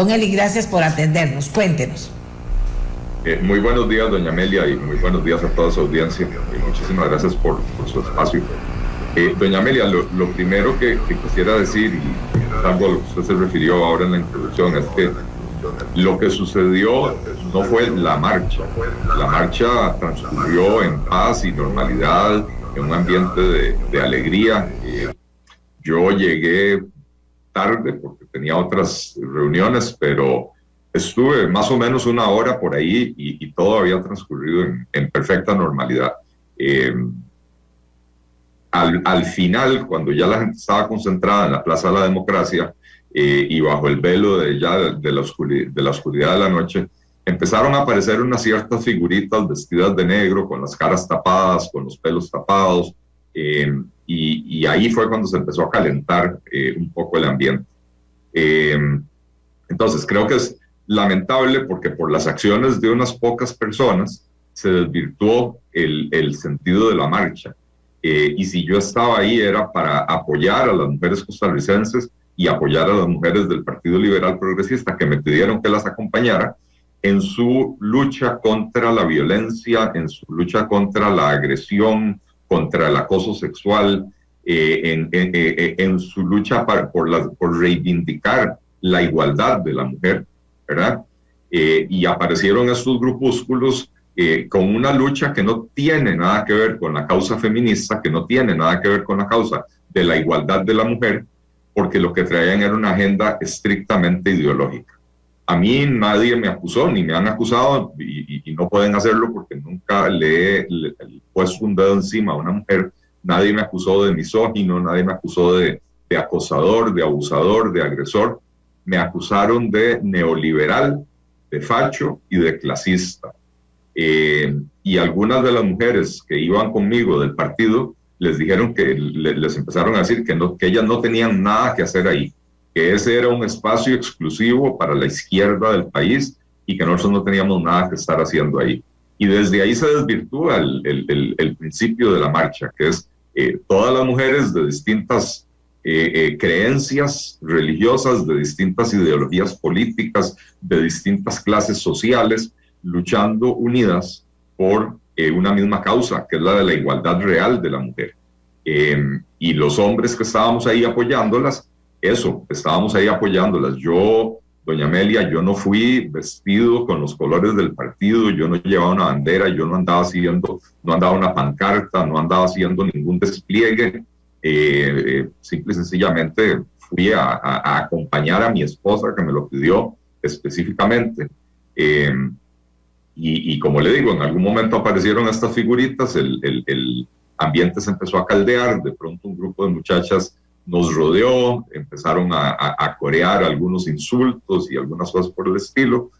Don Eli, gracias por atendernos. Cuéntenos. Eh, muy buenos días, doña Amelia, y muy buenos días a toda su audiencia. Muchísimas gracias por, su espacio. Eh, doña Amelia, lo, primero que, quisiera decir, y algo a lo que usted se refirió ahora en la introducción, es que lo que sucedió no fue la marcha. La marcha transcurrió en paz y normalidad, en un ambiente de, alegría. Eh, yo llegué tarde porque tenía otras reuniones, pero estuve más o menos una hora por ahí y, todo había transcurrido en, perfecta normalidad. Eh, al, final, cuando ya la gente estaba concentrada en la Plaza de la Democracia eh, y bajo el velo de, ya de, la oscuridad, de la oscuridad de la noche, empezaron a aparecer unas ciertas figuritas vestidas de negro, con las caras tapadas, con los pelos tapados, eh, y, ahí fue cuando se empezó a calentar un poco el ambiente. entonces, creo que es lamentable porque por las acciones de unas pocas personas se desvirtuó el, el sentido de la marcha. Eh, y si yo estaba ahí era para apoyar a las mujeres costarricenses y apoyar a las mujeres del Partido Liberal Progresista que me pidieron que las acompañara en su lucha contra la violencia, en su lucha contra la agresión, contra el acoso sexual, eh, eh, en, su lucha por, reivindicar la igualdad de la mujer. ¿verdad? Eh, y aparecieron estos grupúsculos con una lucha que no tiene nada que ver con la causa feminista, que no tiene nada que ver con la causa de la igualdad de la mujer, porque lo que traían era una agenda estrictamente ideológica. A mí nadie me acusó, ni me han acusado, y, no pueden hacerlo porque nunca le he, puesto un dedo encima a una mujer. Nadie me acusó de misógino, nadie me acusó de, acosador, de abusador, de agresor me acusaron de neoliberal, de facho y de clasista. Eh, y algunas de las mujeres que iban conmigo del partido les dijeron que les empezaron a decir que, no, que ellas no tenían nada que hacer ahí, que ese era un espacio exclusivo para la izquierda del país y que nosotros no teníamos nada que estar haciendo ahí. Y desde ahí se desvirtúa el, principio de la marcha, que es eh, todas las mujeres de distintas eh, eh, creencias religiosas, de distintas ideologías políticas, de distintas clases sociales, luchando unidas por una misma causa, que es la de la igualdad real de la mujer. Em, y los hombres que estábamos ahí apoyándolas, eso, estábamos ahí apoyándolas. Yo, doña Amelia, yo no fui vestido con los colores del partido, yo no llevaba una bandera, yo no andaba haciendo, no andaba una pancarta, no andaba haciendo ningún despliegue eh, simple y sencillamente fui a, acompañar a mi esposa que me lo pidió específicamente. Eh, y, como le digo, en algún momento aparecieron estas figuritas, el, ambiente se empezó a caldear, de pronto un grupo de muchachas nos rodeó, empezaron a, a, corear algunos insultos y algunas cosas por el estilo.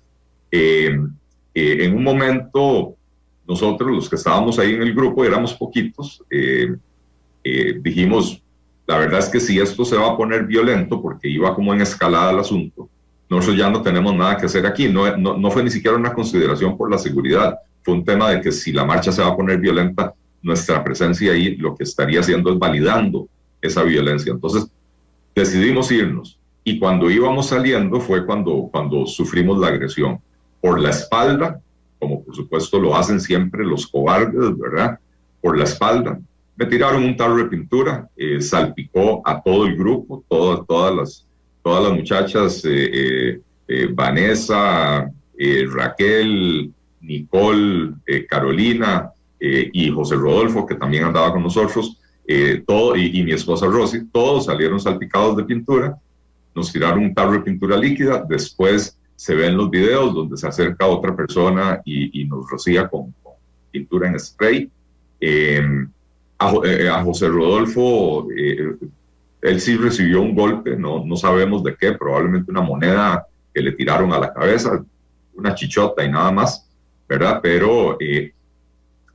Eh, en un momento, nosotros los que estábamos ahí en el grupo éramos poquitos, eh, eh, dijimos, la verdad es que si esto se va a poner violento, porque iba como en escalada el asunto, nosotros ya no tenemos nada que hacer aquí. No, no, fue ni siquiera una consideración por la seguridad, fue un tema de que si la marcha se va a poner violenta, nuestra presencia ahí lo que estaría haciendo es validando esa violencia. Entonces decidimos irnos y cuando íbamos saliendo fue cuando, cuando sufrimos la agresión. Por la espalda, como por supuesto lo hacen siempre los cobardes, ¿verdad? Por la espalda, me tiraron un tarro de pintura, eh, salpicó a todo el grupo, todas, todas, las, todas las muchachas, eh, eh, Vanessa, Raquel, Nicole, Carolina y José Rodolfo, que también andaba con nosotros, todo, y, mi esposa Rosy, todos salieron salpicados de pintura, nos tiraron un tarro de pintura líquida, después se ven los videos donde se acerca otra persona y, nos rocía con, pintura en spray. Eh, a, José Rodolfo, eh, él sí recibió un golpe, no, no sabemos de qué, probablemente una moneda que le tiraron a la cabeza, una chichota y nada más, ¿verdad? Pero eh,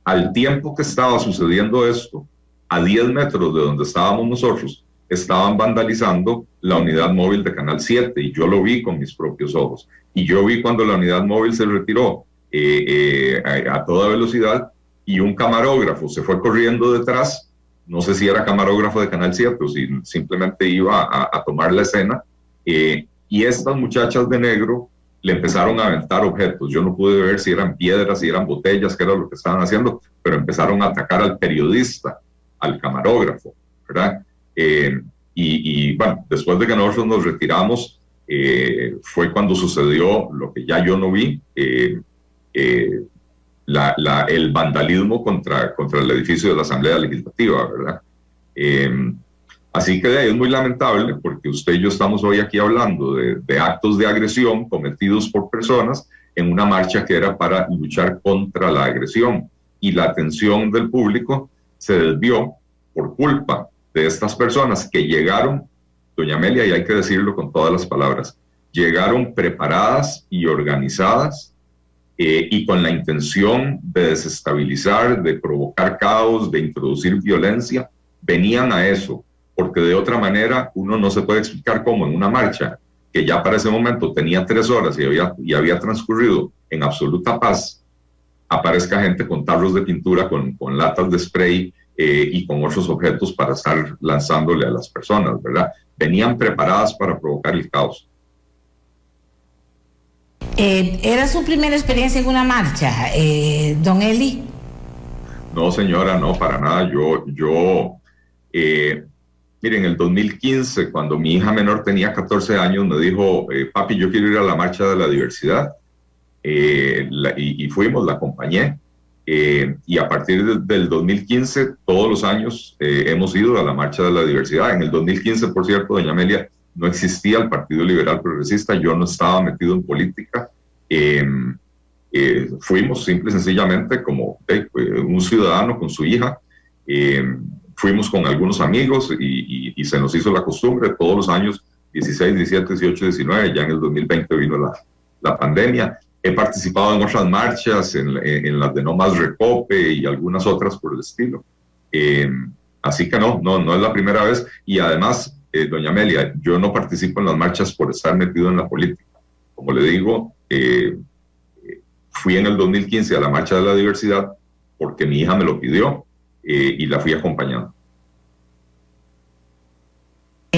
al tiempo que estaba sucediendo esto, a 10 metros de donde estábamos nosotros, estaban vandalizando la unidad móvil de Canal 7 y yo lo vi con mis propios ojos. Y yo vi cuando la unidad móvil se retiró a, toda velocidad y un camarógrafo se fue corriendo detrás, no sé si era camarógrafo de Canal 7 o si simplemente iba a, tomar la escena, eh, y estas muchachas de negro le empezaron a aventar objetos. Yo no pude ver si eran piedras, si eran botellas, qué era lo que estaban haciendo, pero empezaron a atacar al periodista, al camarógrafo, ¿verdad? Eh, y, bueno, después de que nosotros nos retiramos, eh, fue cuando sucedió lo que ya yo no vi, eh, el vandalismo contra, contra el edificio de la Asamblea Legislativa, ¿verdad? Así que es muy lamentable porque usted y yo estamos hoy aquí hablando de, actos de agresión cometidos por personas en una marcha que era para luchar contra la agresión y la atención del público se desvió por culpa de estas personas que llegaron, doña Amelia, y hay que decirlo con todas las palabras, llegaron preparadas y organizadas eh, y con la intención de desestabilizar, de provocar caos, de introducir violencia, venían a eso, porque de otra manera uno no se puede explicar cómo en una marcha que ya para ese momento tenía tres horas y había, y había transcurrido en absoluta paz, aparezca gente con tarros de pintura, con, con latas de spray eh, y con otros objetos para estar lanzándole a las personas, ¿verdad? Venían preparadas para provocar el caos. Eh, ¿Era su primera experiencia en una marcha, eh, don Eli? No, señora, no, para nada. Yo, yo Miren, en el 2015, cuando mi hija menor tenía 14 años, me dijo, eh, papi, yo quiero ir a la marcha de la diversidad. Eh, y, fuimos, la acompañé. Eh, y a partir del 2015, todos los años hemos ido a la marcha de la diversidad. En el 2015, por cierto, doña Amelia, no existía el Partido Liberal Progresista, yo no estaba metido en política. fuimos simple y sencillamente como un ciudadano con su hija fuimos con algunos amigos y, se nos hizo la costumbre todos los años, 16, 17, 18, 19, ya en el 2020 vino la, la pandemia. He participado en otras marchas, en, en, las de No Más Recope y algunas otras por el estilo. Eh, así que no, no, no es la primera vez. Y además, eh, doña Amelia, yo no participo en las marchas por estar metido en la política. Como le digo, eh, fui en el 2015 a la Marcha de la Diversidad porque mi hija me lo pidió eh, y la fui acompañando.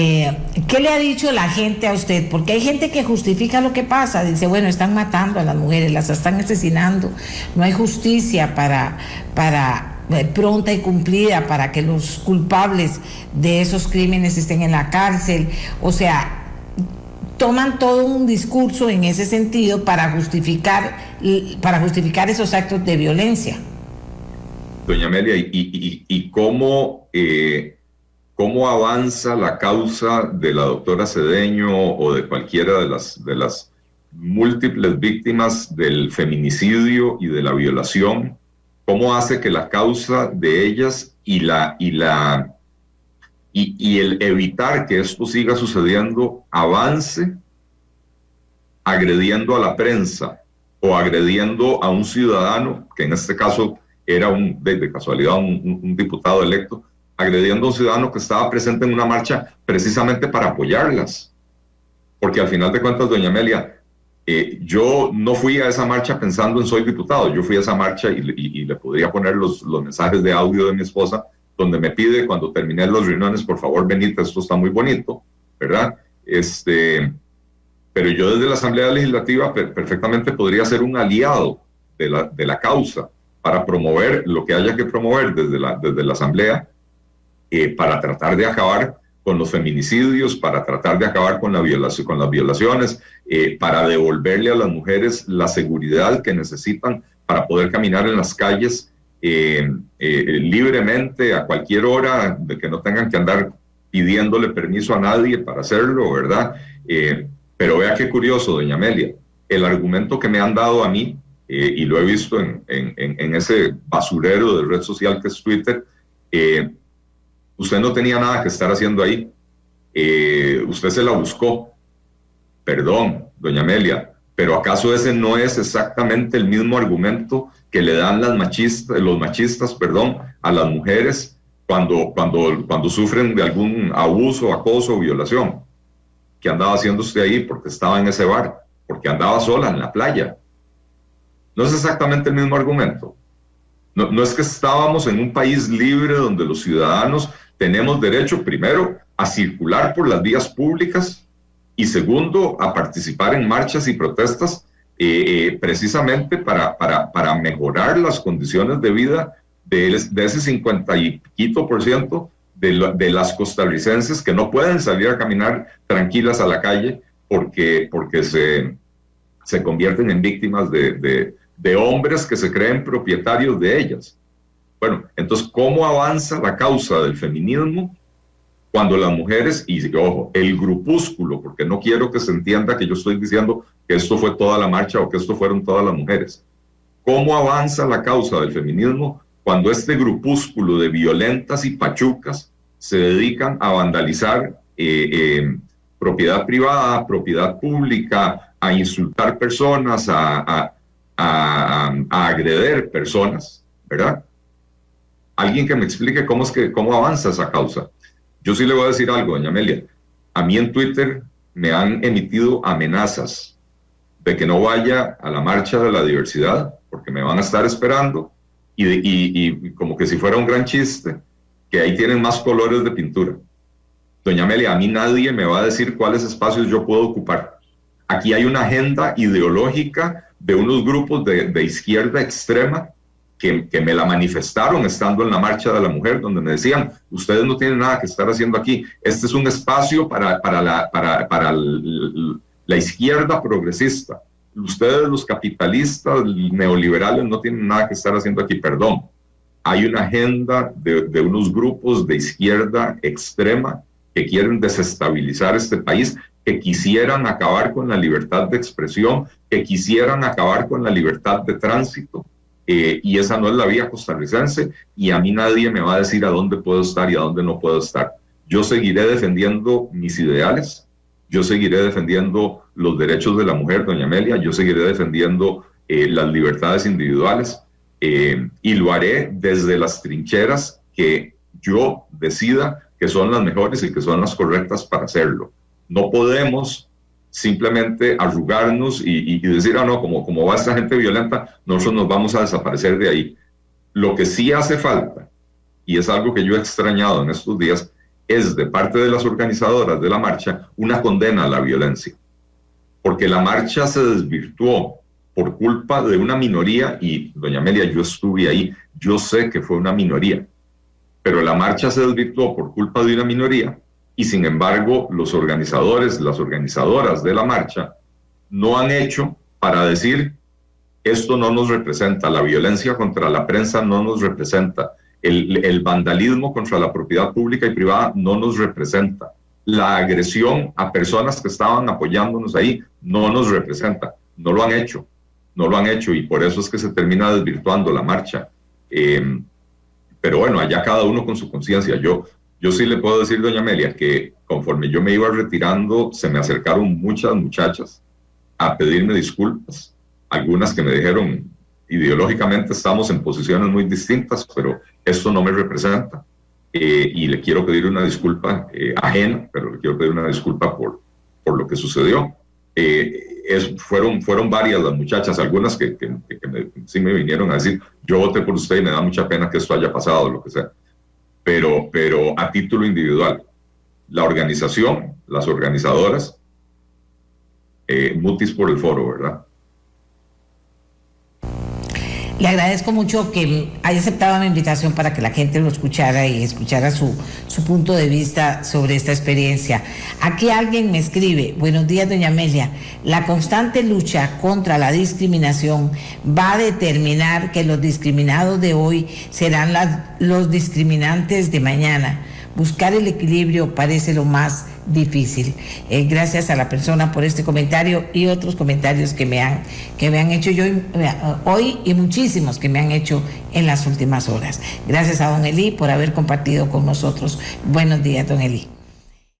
Eh, ¿Qué le ha dicho la gente a usted? Porque hay gente que justifica lo que pasa, dice, bueno, están matando a las mujeres, las están asesinando, no hay justicia para, para eh, pronta y cumplida para que los culpables de esos crímenes estén en la cárcel. O sea, toman todo un discurso en ese sentido para justificar, para justificar esos actos de violencia doña Amelia, y, cómo, eh, cómo avanza la causa de la doctora Cedeño o de cualquiera de las, múltiples víctimas del feminicidio y de la violación, cómo hace que la causa de ellas y la y la y, el evitar que esto siga sucediendo avance agrediendo a la prensa o agrediendo a un ciudadano, que en este caso era un, de, casualidad un, diputado electo, agrediendo a un ciudadano que estaba presente en una marcha precisamente para apoyarlas. Porque al final de cuentas, doña Amelia, eh, yo no fui a esa marcha pensando en soy diputado, yo fui a esa marcha y, le podría poner los, los, mensajes de audio de mi esposa, donde me pide cuando terminé las reuniones, por favor, Benita, esto está muy bonito, ¿verdad? Este, pero yo desde la Asamblea Legislativa perfectamente podría ser un aliado de la, de la causa para promover lo que haya que promover desde la, desde la Asamblea eh, para tratar de acabar con los feminicidios, para tratar de acabar con, las violaciones, eh, para devolverle a las mujeres la seguridad que necesitan para poder caminar en las calles eh, libremente a cualquier hora, de que no tengan que andar pidiéndole permiso a nadie para hacerlo, ¿verdad? pero vea qué curioso, doña Amelia, el argumento que me han dado a mí y lo he visto en, ese basurero de red social que es Twitter, usted no tenía nada que estar haciendo ahí. Eh, usted se la buscó. Perdón, doña Amelia, pero ¿acaso ese no es exactamente el mismo argumento que le dan las machistas, los machistas perdón, a las mujeres cuando, cuando, cuando sufren de algún abuso, acoso o violación? ¿Qué andaba haciendo usted ahí? Porque estaba en ese bar, porque andaba sola en la playa, no es exactamente el mismo argumento. No, es que estábamos en un país libre donde los ciudadanos tenemos derecho primero a circular por las vías públicas y segundo, a participar en marchas y protestas eh, precisamente para, para, para, mejorar las condiciones de vida de, ese 50 y piquito por ciento de, de, las costarricenses que no pueden salir a caminar tranquilas a la calle porque, porque se, se convierten en víctimas de, de hombres que se creen propietarios de ellas. Bueno, entonces, ¿cómo avanza la causa del feminismo cuando las mujeres, y ojo, el grupúsculo, porque no quiero que se entienda que yo estoy diciendo que esto fue toda la marcha o que esto fueron todas las mujeres. ¿Cómo avanza la causa del feminismo cuando este grupúsculo de violentas y pachucas se dedican a vandalizar eh, eh, propiedad privada, propiedad pública, a insultar personas, a, a, agreder personas, ¿verdad? Alguien que me explique cómo es que cómo avanza esa causa. Yo sí le voy a decir algo, doña Amelia. A mí en Twitter me han emitido amenazas de que no vaya a la marcha de la diversidad porque me van a estar esperando y, como que si fuera un gran chiste, que ahí tienen más colores de pintura. Doña Amelia, a mí nadie me va a decir cuáles espacios yo puedo ocupar. Aquí hay una agenda ideológica de unos grupos de izquierda extrema que, me la manifestaron estando en la marcha de la mujer, donde me decían, ustedes no tienen nada que estar haciendo aquí, este es un espacio para, para, la, para, para la izquierda progresista. Ustedes los capitalistas neoliberales no tienen nada que estar haciendo aquí, perdón. Hay una agenda de, de unos grupos de izquierda extrema que quieren desestabilizar este país, que quisieran acabar con la libertad de expresión, que quisieran acabar con la libertad de tránsito, eh, y esa no es la vía costarricense y a mí nadie me va a decir a dónde puedo estar y a dónde no puedo estar. Yo seguiré defendiendo mis ideales, yo seguiré defendiendo los derechos de la mujer, doña Amelia, yo seguiré defendiendo eh, las libertades individuales eh, y lo haré desde las trincheras que yo decida que son las mejores y que son las correctas para hacerlo. No podemos simplemente arrugarnos y, decir, ah, no, como, como va esta gente violenta, nosotros nos vamos a desaparecer de ahí. Lo que sí hace falta, y es algo que yo he extrañado en estos días, es de parte de las organizadoras de la marcha una condena a la violencia. Porque la marcha se desvirtuó por culpa de una minoría, y doña Amelia, yo estuve ahí, yo sé que fue una minoría, pero la marcha se desvirtuó por culpa de una minoría y sin embargo los organizadores, las organizadoras de la marcha no han hecho para decir esto no nos representa, la violencia contra la prensa no nos representa, el, vandalismo contra la propiedad pública y privada no nos representa, la agresión a personas que estaban apoyándonos ahí no nos representa, no lo han hecho, no lo han hecho y por eso es que se termina desvirtuando la marcha. Eh, pero bueno, allá cada uno con su conciencia. Yo, yo sí le puedo decir, doña Amelia, que conforme yo me iba retirando, se me acercaron muchas muchachas a pedirme disculpas, algunas que me dijeron, ideológicamente estamos en posiciones muy distintas, pero esto no me representa. Eh, y le quiero pedir una disculpa eh, ajena, pero le quiero pedir una disculpa por, por lo que sucedió. Eh, es, fueron, fueron varias las muchachas, algunas que, que, sí me vinieron a decir, yo voté por usted y me da mucha pena que esto haya pasado, lo que sea pero, pero a título individual. La organización, las organizadoras, eh, mutis por el foro, ¿verdad? Le agradezco mucho que haya aceptado mi invitación para que la gente lo escuchara y escuchara su, su, punto de vista sobre esta experiencia. Aquí alguien me escribe, buenos días doña Amelia, la constante lucha contra la discriminación va a determinar que los discriminados de hoy serán las, los discriminantes de mañana. Buscar el equilibrio parece lo más difícil. Eh, gracias a la persona por este comentario y otros comentarios que me han, que me han hecho yo eh, hoy y muchísimos que me han hecho en las últimas horas. Gracias a don Eli por haber compartido con nosotros. Buenos días, don Eli.